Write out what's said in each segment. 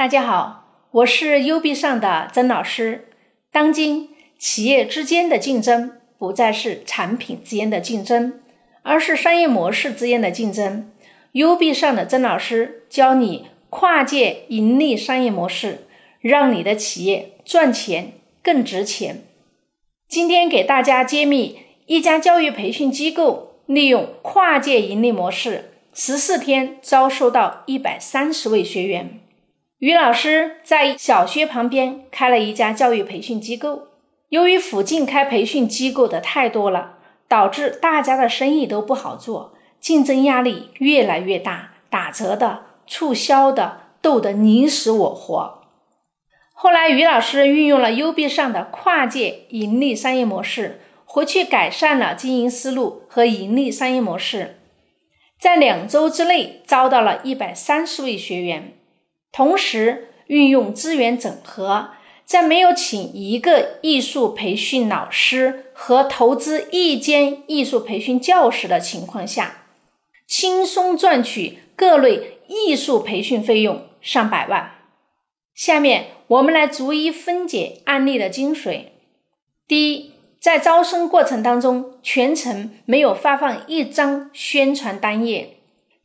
大家好，我是 U B 上的曾老师。当今企业之间的竞争不再是产品之间的竞争，而是商业模式之间的竞争。U B 上的曾老师教你跨界盈利商业模式，让你的企业赚钱更值钱。今天给大家揭秘一家教育培训机构利用跨界盈利模式，十四天招收到一百三十位学员。于老师在小学旁边开了一家教育培训机构，由于附近开培训机构的太多了，导致大家的生意都不好做，竞争压力越来越大，打折的、促销的斗得你死我活。后来，于老师运用了 U B 上的跨界盈利商业模式，回去改善了经营思路和盈利商业模式，在两周之内招到了一百三十位学员。同时运用资源整合，在没有请一个艺术培训老师和投资一间艺术培训教室的情况下，轻松赚取各类艺术培训费用上百万。下面我们来逐一分解案例的精髓。第一，在招生过程当中，全程没有发放一张宣传单页，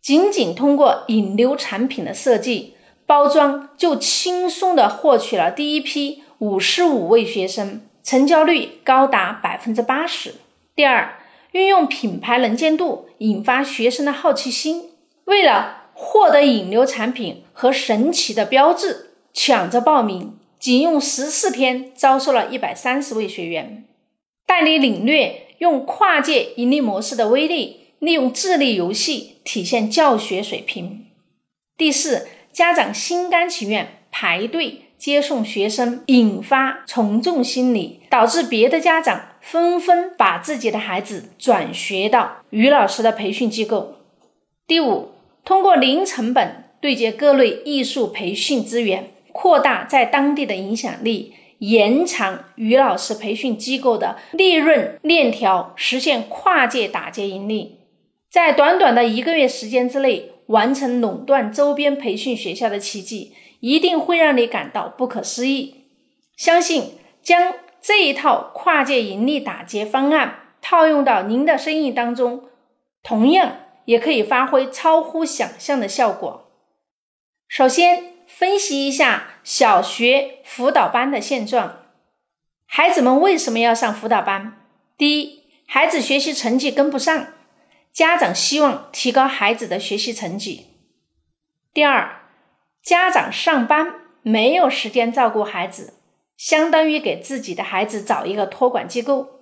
仅仅通过引流产品的设计。包装就轻松的获取了第一批五十五位学生，成交率高达百分之八十。第二，运用品牌能见度，引发学生的好奇心。为了获得引流产品和神奇的标志，抢着报名，仅用十四天招收了一百三十位学员。带你领略用跨界盈利模式的威力，利用智力游戏体现教学水平。第四。家长心甘情愿排队接送学生，引发从众心理，导致别的家长纷纷把自己的孩子转学到于老师的培训机构。第五，通过零成本对接各类艺术培训资源，扩大在当地的影响力，延长于老师培训机构的利润链条，实现跨界打劫盈利。在短短的一个月时间之内。完成垄断周边培训学校的奇迹，一定会让你感到不可思议。相信将这一套跨界盈利打劫方案套用到您的生意当中，同样也可以发挥超乎想象的效果。首先，分析一下小学辅导班的现状。孩子们为什么要上辅导班？第一，孩子学习成绩跟不上。家长希望提高孩子的学习成绩。第二，家长上班没有时间照顾孩子，相当于给自己的孩子找一个托管机构。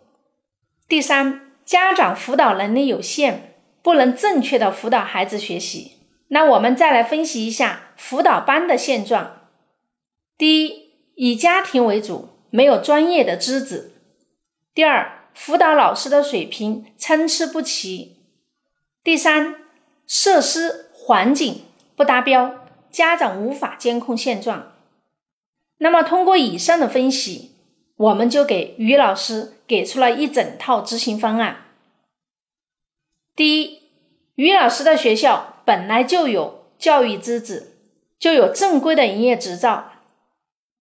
第三，家长辅导能力有限，不能正确的辅导孩子学习。那我们再来分析一下辅导班的现状。第一，以家庭为主，没有专业的资质。第二，辅导老师的水平参差不齐。第三，设施环境不达标，家长无法监控现状。那么，通过以上的分析，我们就给于老师给出了一整套执行方案。第一，于老师的学校本来就有教育资质，就有正规的营业执照。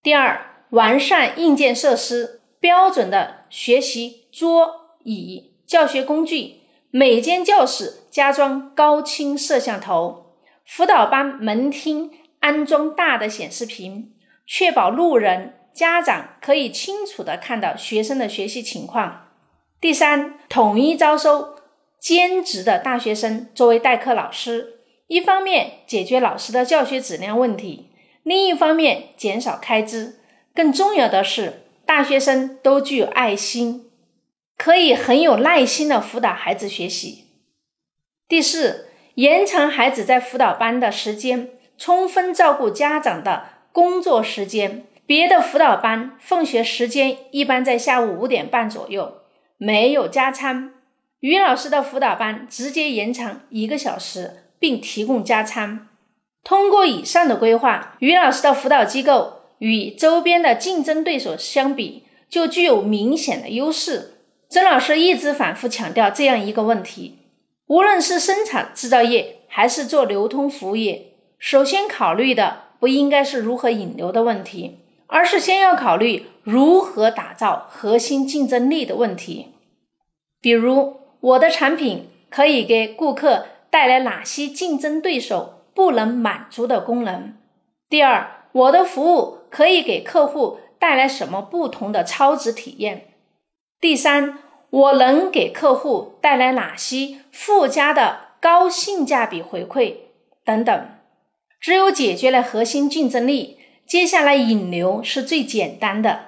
第二，完善硬件设施，标准的学习桌椅、教学工具。每间教室加装高清摄像头，辅导班门厅安装大的显示屏，确保路人、家长可以清楚的看到学生的学习情况。第三，统一招收兼职的大学生作为代课老师，一方面解决老师的教学质量问题，另一方面减少开支。更重要的是，大学生都具有爱心。可以很有耐心的辅导孩子学习。第四，延长孩子在辅导班的时间，充分照顾家长的工作时间。别的辅导班放学时间一般在下午五点半左右，没有加餐。于老师的辅导班直接延长一个小时，并提供加餐。通过以上的规划，于老师的辅导机构与周边的竞争对手相比，就具有明显的优势。曾老师一直反复强调这样一个问题：无论是生产制造业还是做流通服务业，首先考虑的不应该是如何引流的问题，而是先要考虑如何打造核心竞争力的问题。比如，我的产品可以给顾客带来哪些竞争对手不能满足的功能？第二，我的服务可以给客户带来什么不同的超值体验？第三，我能给客户带来哪些附加的高性价比回馈？等等。只有解决了核心竞争力，接下来引流是最简单的。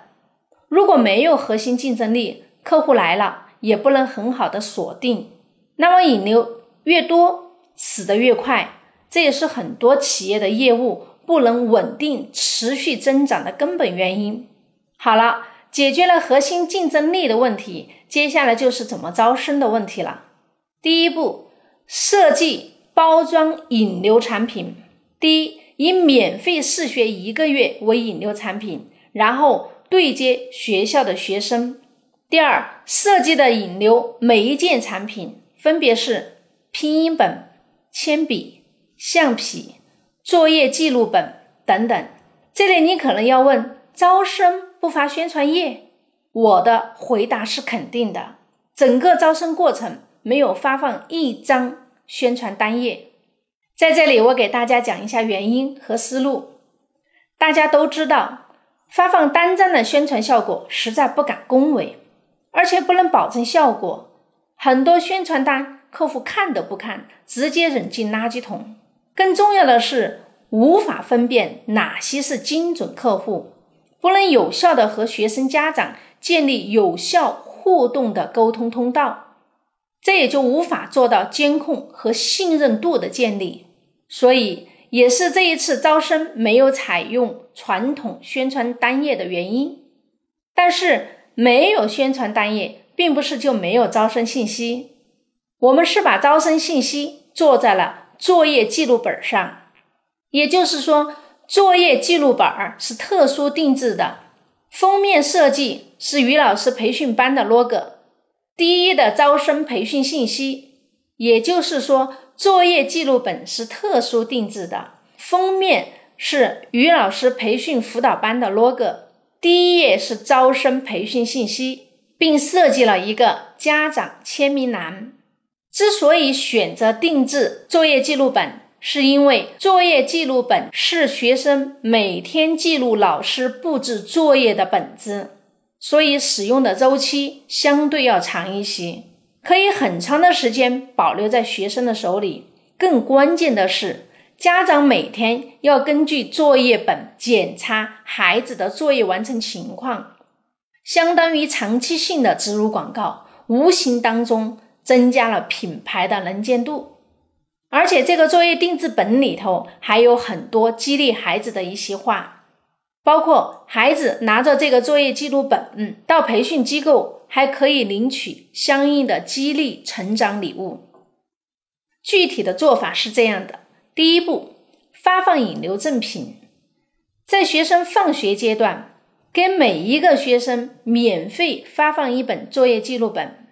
如果没有核心竞争力，客户来了。也不能很好的锁定，那么引流越多，死得越快，这也是很多企业的业务不能稳定持续增长的根本原因。好了，解决了核心竞争力的问题，接下来就是怎么招生的问题了。第一步，设计包装引流产品。第一，以免费试学一个月为引流产品，然后对接学校的学生。第二，设计的引流每一件产品分别是拼音本、铅笔、橡皮、作业记录本等等。这里你可能要问：招生不发宣传页？我的回答是肯定的。整个招生过程没有发放一张宣传单页。在这里，我给大家讲一下原因和思路。大家都知道，发放单张的宣传效果实在不敢恭维。而且不能保证效果，很多宣传单客户看都不看，直接扔进垃圾桶。更重要的是，无法分辨哪些是精准客户，不能有效的和学生家长建立有效互动的沟通通道，这也就无法做到监控和信任度的建立。所以，也是这一次招生没有采用传统宣传单页的原因。但是。没有宣传单页，并不是就没有招生信息。我们是把招生信息做在了作业记录本上，也就是说，作业记录本是特殊定制的，封面设计是于老师培训班的 logo，第一的招生培训信息。也就是说，作业记录本是特殊定制的，封面是于老师培训辅导班的 logo。第一页是招生培训信息，并设计了一个家长签名栏。之所以选择定制作业记录本，是因为作业记录本是学生每天记录老师布置作业的本子，所以使用的周期相对要长一些，可以很长的时间保留在学生的手里。更关键的是。家长每天要根据作业本检查孩子的作业完成情况，相当于长期性的植入广告，无形当中增加了品牌的能见度。而且这个作业定制本里头还有很多激励孩子的一些话，包括孩子拿着这个作业记录本到培训机构，还可以领取相应的激励成长礼物。具体的做法是这样的。第一步，发放引流赠品，在学生放学阶段，给每一个学生免费发放一本作业记录本，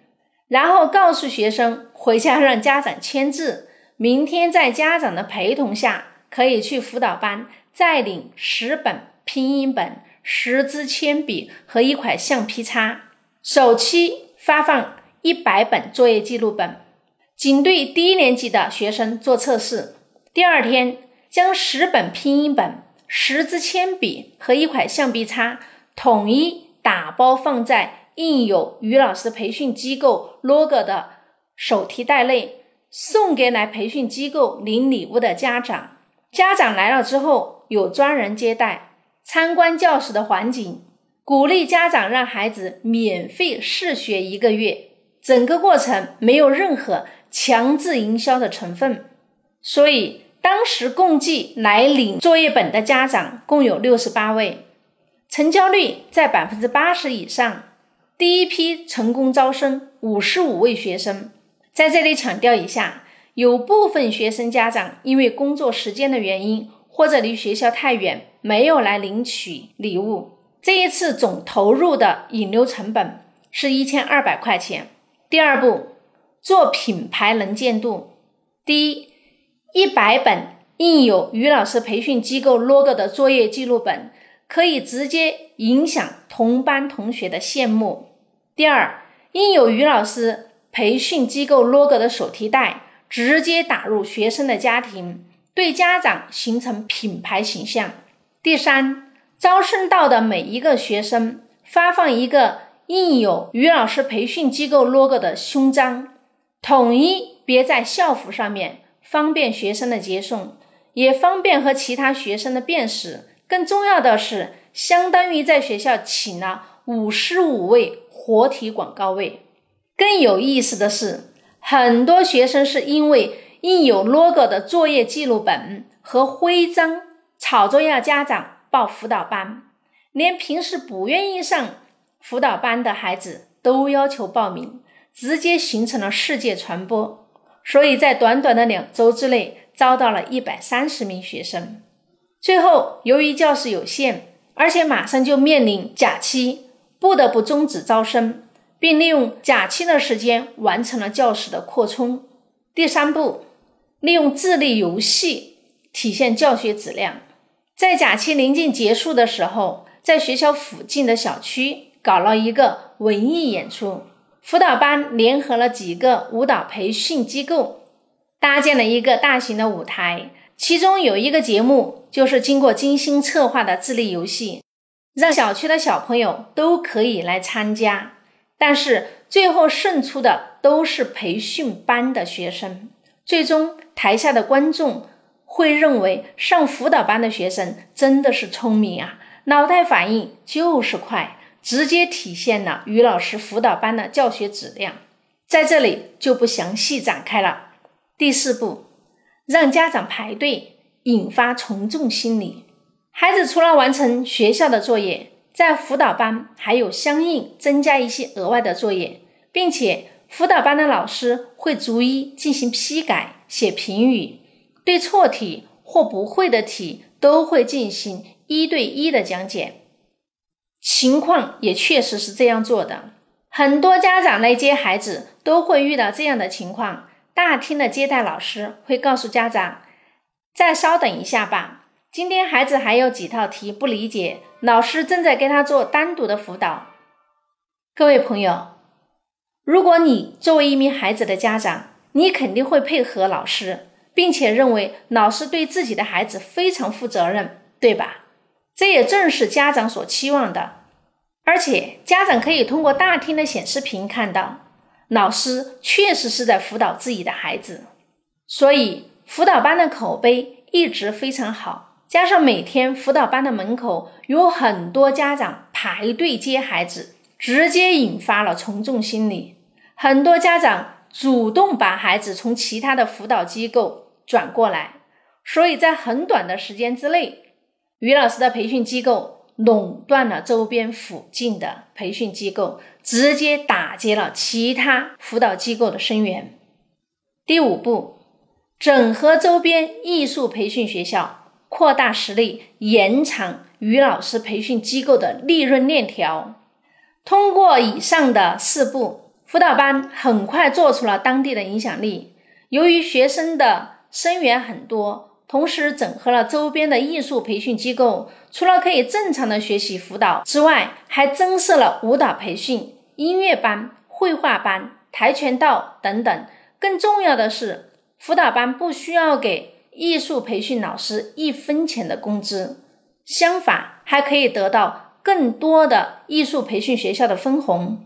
然后告诉学生回家让家长签字，明天在家长的陪同下，可以去辅导班再领十本拼音本、十支铅笔和一块橡皮擦。首期发放一百本作业记录本，仅对低年级的学生做测试。第二天，将十本拼音本、十支铅笔和一块橡皮擦统一打包放在印有于老师培训机构 logo 的手提袋内，送给来培训机构领礼物的家长。家长来了之后，有专人接待，参观教室的环境，鼓励家长让孩子免费试学一个月。整个过程没有任何强制营销的成分，所以。当时共计来领作业本的家长共有六十八位，成交率在百分之八十以上。第一批成功招生五十五位学生，在这里强调一下，有部分学生家长因为工作时间的原因，或者离学校太远，没有来领取礼物。这一次总投入的引流成本是一千二百块钱。第二步，做品牌能见度。第一。一百本印有于老师培训机构 logo 的作业记录本，可以直接影响同班同学的羡慕。第二，印有于老师培训机构 logo 的手提袋，直接打入学生的家庭，对家长形成品牌形象。第三，招生到的每一个学生发放一个印有于老师培训机构 logo 的胸章，统一别在校服上面。方便学生的接送，也方便和其他学生的辨识。更重要的是，相当于在学校请了五十五位活体广告位。更有意思的是，很多学生是因为印有 logo 的作业记录本和徽章，吵着要家长报辅导班，连平时不愿意上辅导班的孩子都要求报名，直接形成了世界传播。所以在短短的两周之内，招到了一百三十名学生。最后，由于教室有限，而且马上就面临假期，不得不终止招生，并利用假期的时间完成了教室的扩充。第三步，利用智力游戏体现教学质量。在假期临近结束的时候，在学校附近的小区搞了一个文艺演出。辅导班联合了几个舞蹈培训机构，搭建了一个大型的舞台。其中有一个节目，就是经过精心策划的智力游戏，让小区的小朋友都可以来参加。但是最后胜出的都是培训班的学生。最终，台下的观众会认为上辅导班的学生真的是聪明啊，脑袋反应就是快。直接体现了于老师辅导班的教学质量，在这里就不详细展开了。第四步，让家长排队，引发从众心理。孩子除了完成学校的作业，在辅导班还有相应增加一些额外的作业，并且辅导班的老师会逐一进行批改、写评语，对错题或不会的题都会进行一对一的讲解。情况也确实是这样做的，很多家长来接孩子都会遇到这样的情况。大厅的接待老师会告诉家长：“再稍等一下吧，今天孩子还有几套题不理解，老师正在给他做单独的辅导。”各位朋友，如果你作为一名孩子的家长，你肯定会配合老师，并且认为老师对自己的孩子非常负责任，对吧？这也正是家长所期望的，而且家长可以通过大厅的显示屏看到，老师确实是在辅导自己的孩子，所以辅导班的口碑一直非常好。加上每天辅导班的门口有很多家长排队接孩子，直接引发了从众心理，很多家长主动把孩子从其他的辅导机构转过来，所以在很短的时间之内。于老师的培训机构垄断了周边附近的培训机构，直接打击了其他辅导机构的生源。第五步，整合周边艺术培训学校，扩大实力，延长于老师培训机构的利润链条。通过以上的四步，辅导班很快做出了当地的影响力。由于学生的生源很多。同时整合了周边的艺术培训机构，除了可以正常的学习辅导之外，还增设了舞蹈培训、音乐班、绘画班、跆拳道等等。更重要的是，辅导班不需要给艺术培训老师一分钱的工资，相反还可以得到更多的艺术培训学校的分红。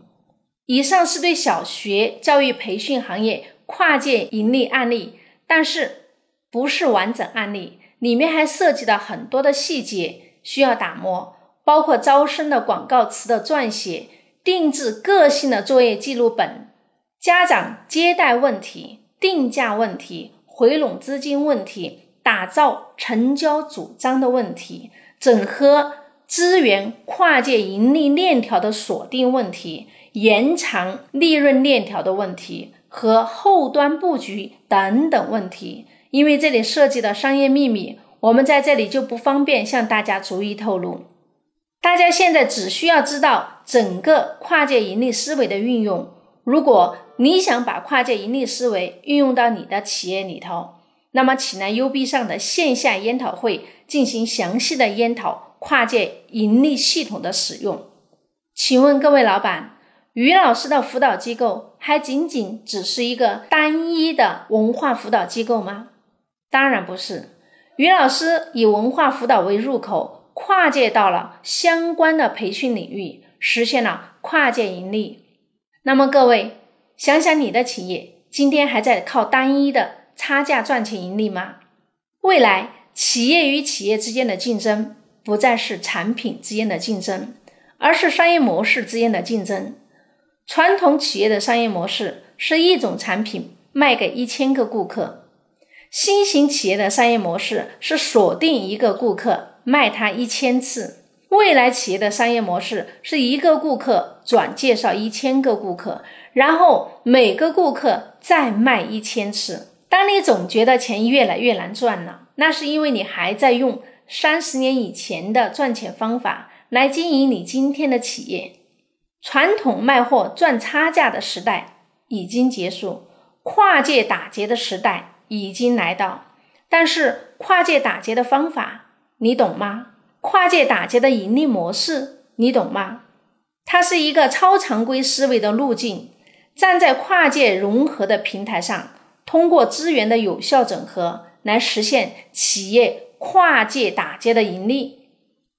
以上是对小学教育培训行业跨界盈利案例，但是。不是完整案例，里面还涉及到很多的细节需要打磨，包括招生的广告词的撰写、定制个性的作业记录本、家长接待问题、定价问题、回笼资金问题、打造成交主张的问题、整合资源跨界盈利链条的锁定问题、延长利润链条的问题和后端布局等等问题。因为这里涉及的商业秘密，我们在这里就不方便向大家逐一透露。大家现在只需要知道整个跨界盈利思维的运用。如果你想把跨界盈利思维运用到你的企业里头，那么，请来 U B 上的线下研讨会进行详细的研讨跨界盈利系统的使用。请问各位老板，于老师的辅导机构还仅仅只是一个单一的文化辅导机构吗？当然不是，于老师以文化辅导为入口，跨界到了相关的培训领域，实现了跨界盈利。那么各位，想想你的企业今天还在靠单一的。差价赚钱盈利吗？未来企业与企业之间的竞争不再是产品之间的竞争，而是商业模式之间的竞争。传统企业的商业模式是一种产品卖给一千个顾客，新型企业的商业模式是锁定一个顾客卖他一千次。未来企业的商业模式是一个顾客转介绍一千个顾客，然后每个顾客再卖一千次。当你总觉得钱越来越难赚了，那是因为你还在用三十年以前的赚钱方法来经营你今天的企业。传统卖货赚差价的时代已经结束，跨界打劫的时代已经来到。但是跨界打劫的方法你懂吗？跨界打劫的盈利模式你懂吗？它是一个超常规思维的路径，站在跨界融合的平台上。通过资源的有效整合来实现企业跨界打劫的盈利。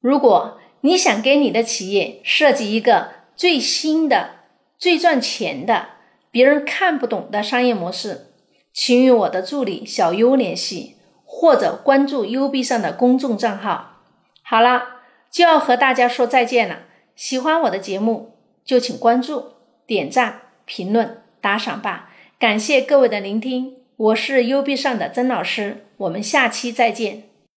如果你想给你的企业设计一个最新的、最赚钱的、别人看不懂的商业模式，请与我的助理小优联系，或者关注 U B 上的公众账号。好了，就要和大家说再见了。喜欢我的节目，就请关注、点赞、评论、打赏吧。感谢各位的聆听，我是 U B 上的曾老师，我们下期再见。